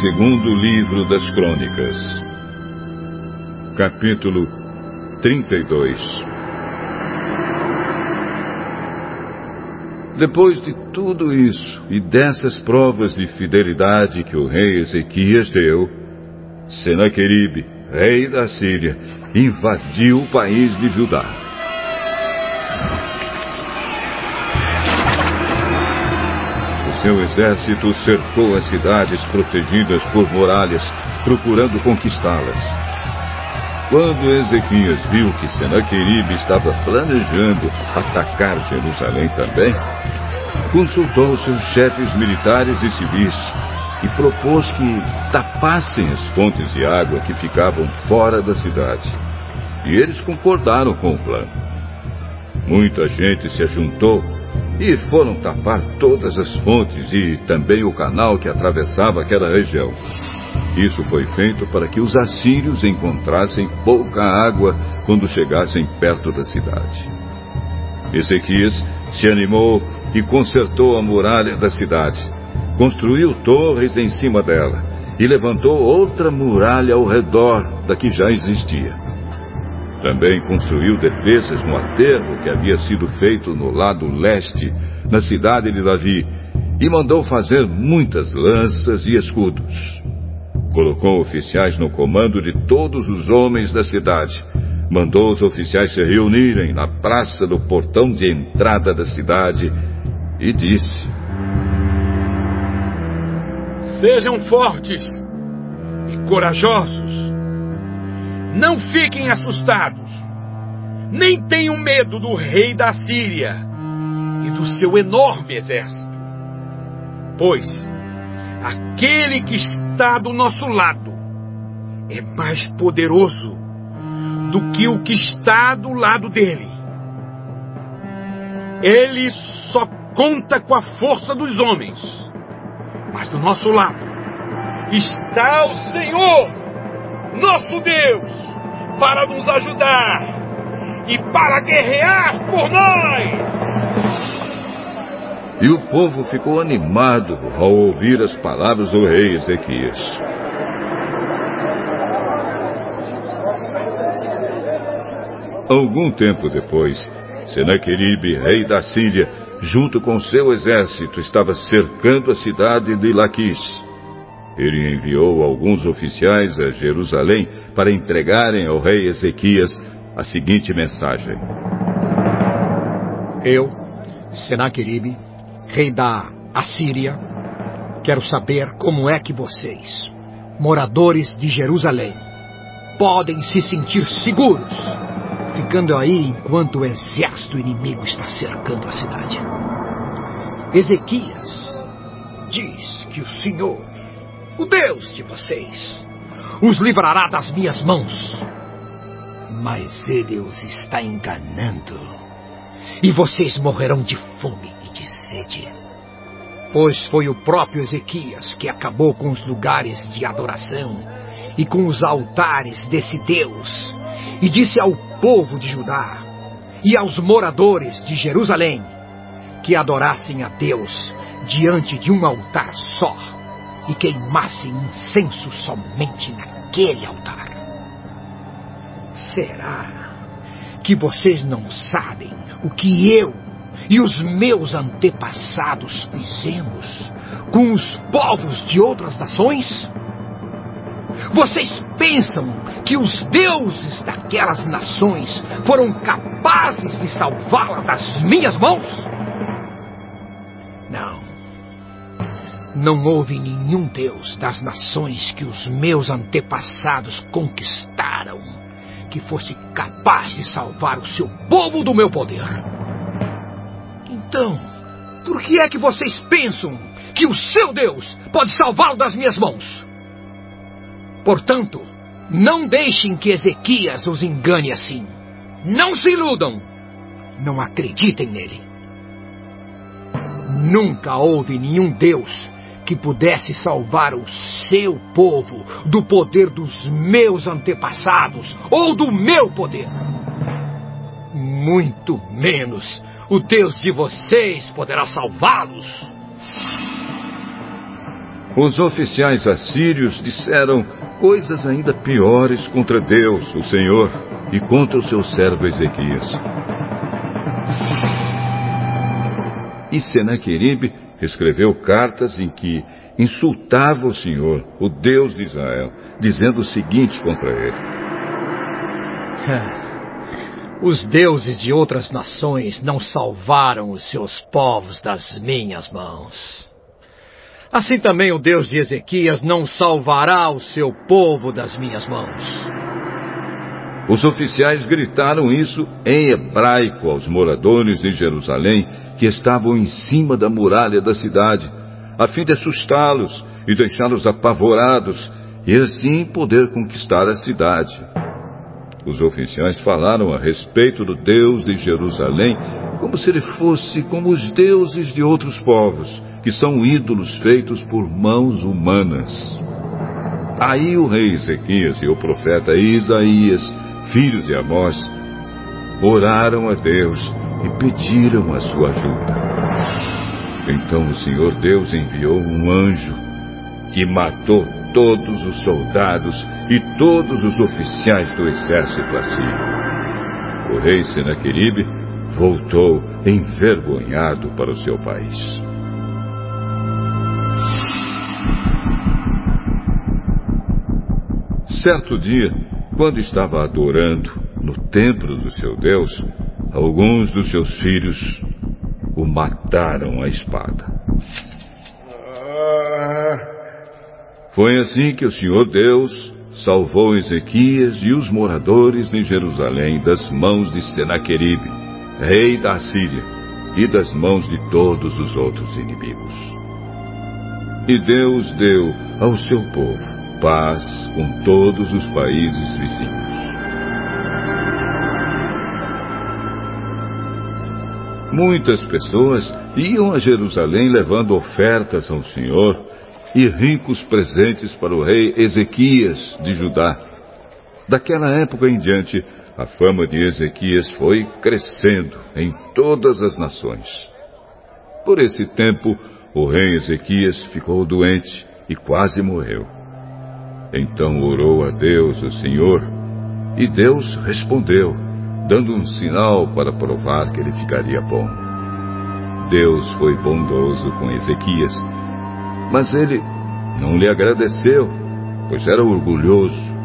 Segundo livro das Crônicas, capítulo 32. Depois de tudo isso e dessas provas de fidelidade que o rei Ezequias deu, Senaqueribe, rei da Síria, invadiu o país de Judá. Seu exército cercou as cidades protegidas por muralhas, procurando conquistá-las. Quando Ezequias viu que Senaqueribe estava planejando atacar Jerusalém também, consultou seus chefes militares e civis e propôs que tapassem as fontes de água que ficavam fora da cidade. E eles concordaram com o plano. Muita gente se ajuntou e foram tapar todas as fontes e também o canal que atravessava aquela região. Isso foi feito para que os assírios encontrassem pouca água quando chegassem perto da cidade. Ezequias se animou e consertou a muralha da cidade. Construiu torres em cima dela e levantou outra muralha ao redor da que já existia. Também construiu defesas no aterro que havia sido feito no lado leste, na cidade de Davi, e mandou fazer muitas lanças e escudos. Colocou oficiais no comando de todos os homens da cidade. Mandou os oficiais se reunirem na praça do portão de entrada da cidade e disse: Sejam fortes e corajosos. Não fiquem assustados, nem tenham medo do rei da Síria e do seu enorme exército. Pois aquele que está do nosso lado é mais poderoso do que o que está do lado dele. Ele só conta com a força dos homens, mas do nosso lado está o Senhor, nosso Deus, para nos ajudar e para guerrear por nós. E o povo ficou animado ao ouvir as palavras do rei Ezequias. Algum tempo depois, Senaqueribe, rei da Síria, junto com seu exército, estava cercando a cidade de Laquis. Ele enviou alguns oficiais a Jerusalém para entregarem ao rei Ezequias a seguinte mensagem: Eu, Senaqueribe, rei da Assíria, quero saber como é que vocês, moradores de Jerusalém, podem se sentir seguros ficando aí enquanto o exército inimigo está cercando a cidade. Ezequias diz que o Senhor, o Deus de vocês, os livrará das minhas mãos. Mas ele os está enganando. E vocês morrerão de fome de sede. Pois foi o próprio Ezequias que acabou com os lugares de adoração e com os altares desse Deus, e disse ao povo de Judá e aos moradores de Jerusalém que adorassem a Deus diante de um altar só e queimassem incenso somente naquele altar. Será que vocês não sabem o que eu e os meus antepassados fizemos com os povos de outras nações? Vocês pensam que os deuses daquelas nações foram capazes de salvá-la das minhas mãos? Não houve nenhum deus das nações que os meus antepassados conquistaram que fosse capaz de salvar o seu povo do meu poder. Então, por que é que vocês pensam que o seu Deus pode salvá-lo das minhas mãos? Portanto, não deixem que Ezequias os engane assim. Não se iludam. Não acreditem nele. Nunca houve nenhum Deus que pudesse salvar o seu povo do poder dos meus antepassados ou do meu poder. Muito menos o Deus de vocês poderá salvá-los. os oficiais assírios disseram coisas ainda piores contra Deus, o Senhor, e contra o seu servo Ezequias. E Senaqueribe escreveu cartas em que insultava o Senhor, o Deus de Israel, dizendo o seguinte contra ele: Os deuses de outras nações não salvaram os seus povos das minhas mãos. Assim também o Deus de Ezequias não salvará o seu povo das minhas mãos. Os oficiais gritaram isso em hebraico aos moradores de Jerusalém que estavam em cima da muralha da cidade, a fim de assustá-los e deixá-los apavorados e assim poder conquistar a cidade. Os oficiais falaram a respeito do Deus de Jerusalém como se ele fosse como os deuses de outros povos, que são ídolos feitos por mãos humanas. Aí o rei Ezequias e o profeta Isaías, filhos de Amós, oraram a Deus e pediram a sua ajuda. Então o Senhor Deus enviou um anjo que matou todos os soldados e todos os oficiais do exército assírio. O rei Senaqueribe voltou envergonhado para o seu país. Certo dia, quando estava adorando no templo do seu Deus, alguns dos seus filhos o mataram à espada. Foi assim que o Senhor Deus salvou Ezequias e os moradores de Jerusalém das mãos de Senaqueribe, rei da Síria, e das mãos de todos os outros inimigos. E Deus deu ao seu povo paz com todos os países vizinhos. Muitas pessoas iam a Jerusalém levando ofertas ao Senhor e ricos presentes para o rei Ezequias de Judá. Daquela época em diante, a fama de Ezequias foi crescendo em todas as nações. Por esse tempo, o rei Ezequias ficou doente e quase morreu. Então orou a Deus, o Senhor, e Deus respondeu, dando um sinal para provar que ele ficaria bom. Deus foi bondoso com Ezequias mas ele não lhe agradeceu, pois era orgulhoso.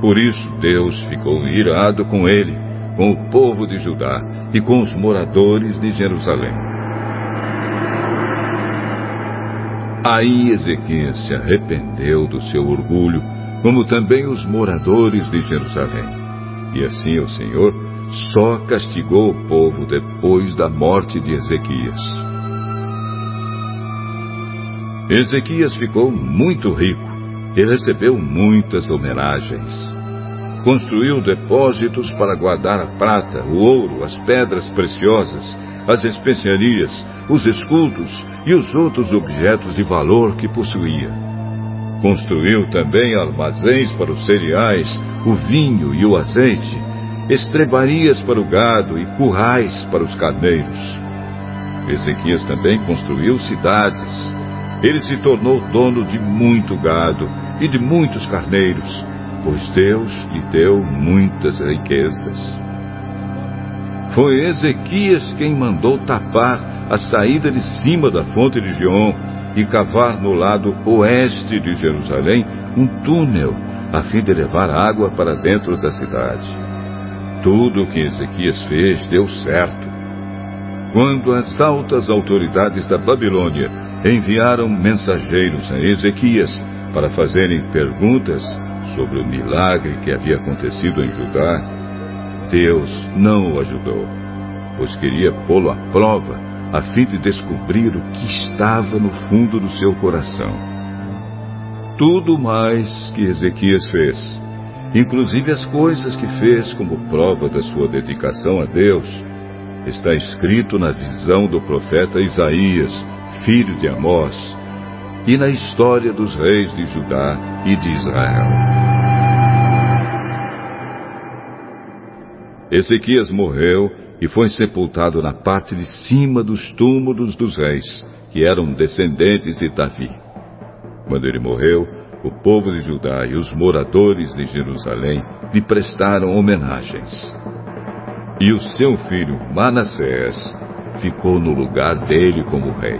Por isso Deus ficou irado com ele, com o povo de Judá e com os moradores de Jerusalém. Aí Ezequias se arrependeu do seu orgulho, como também os moradores de Jerusalém. E assim o Senhor só castigou o povo depois da morte de Ezequias. Ezequias ficou muito rico e recebeu muitas homenagens. Construiu depósitos para guardar a prata, o ouro, as pedras preciosas, as especiarias, os escudos e os outros objetos de valor que possuía. Construiu também armazéns para os cereais, o vinho e o azeite, estrebarias para o gado e currais para os carneiros. Ezequias também construiu cidades, ele se tornou dono de muito gado e de muitos carneiros, pois Deus lhe deu muitas riquezas. Foi Ezequias quem mandou tapar a saída de cima da fonte de Gion e cavar no lado oeste de Jerusalém um túnel a fim de levar água para dentro da cidade. Tudo o que Ezequias fez deu certo. Quando as altas autoridades da Babilônia enviaram mensageiros a Ezequias para fazerem perguntas sobre o milagre que havia acontecido em Judá, Deus não o ajudou, pois queria pô-lo à prova a fim de descobrir o que estava no fundo do seu coração. Tudo mais que Ezequias fez, inclusive as coisas que fez como prova da sua dedicação a Deus, está escrito na visão do profeta Isaías, filho de Amós, e na história dos reis de Judá e de Israel. Ezequias morreu e foi sepultado na parte de cima dos túmulos dos reis, que eram descendentes de Davi. Quando ele morreu, o povo de Judá e os moradores de Jerusalém lhe prestaram homenagens. E o seu filho Manassés ficou no lugar dele como rei.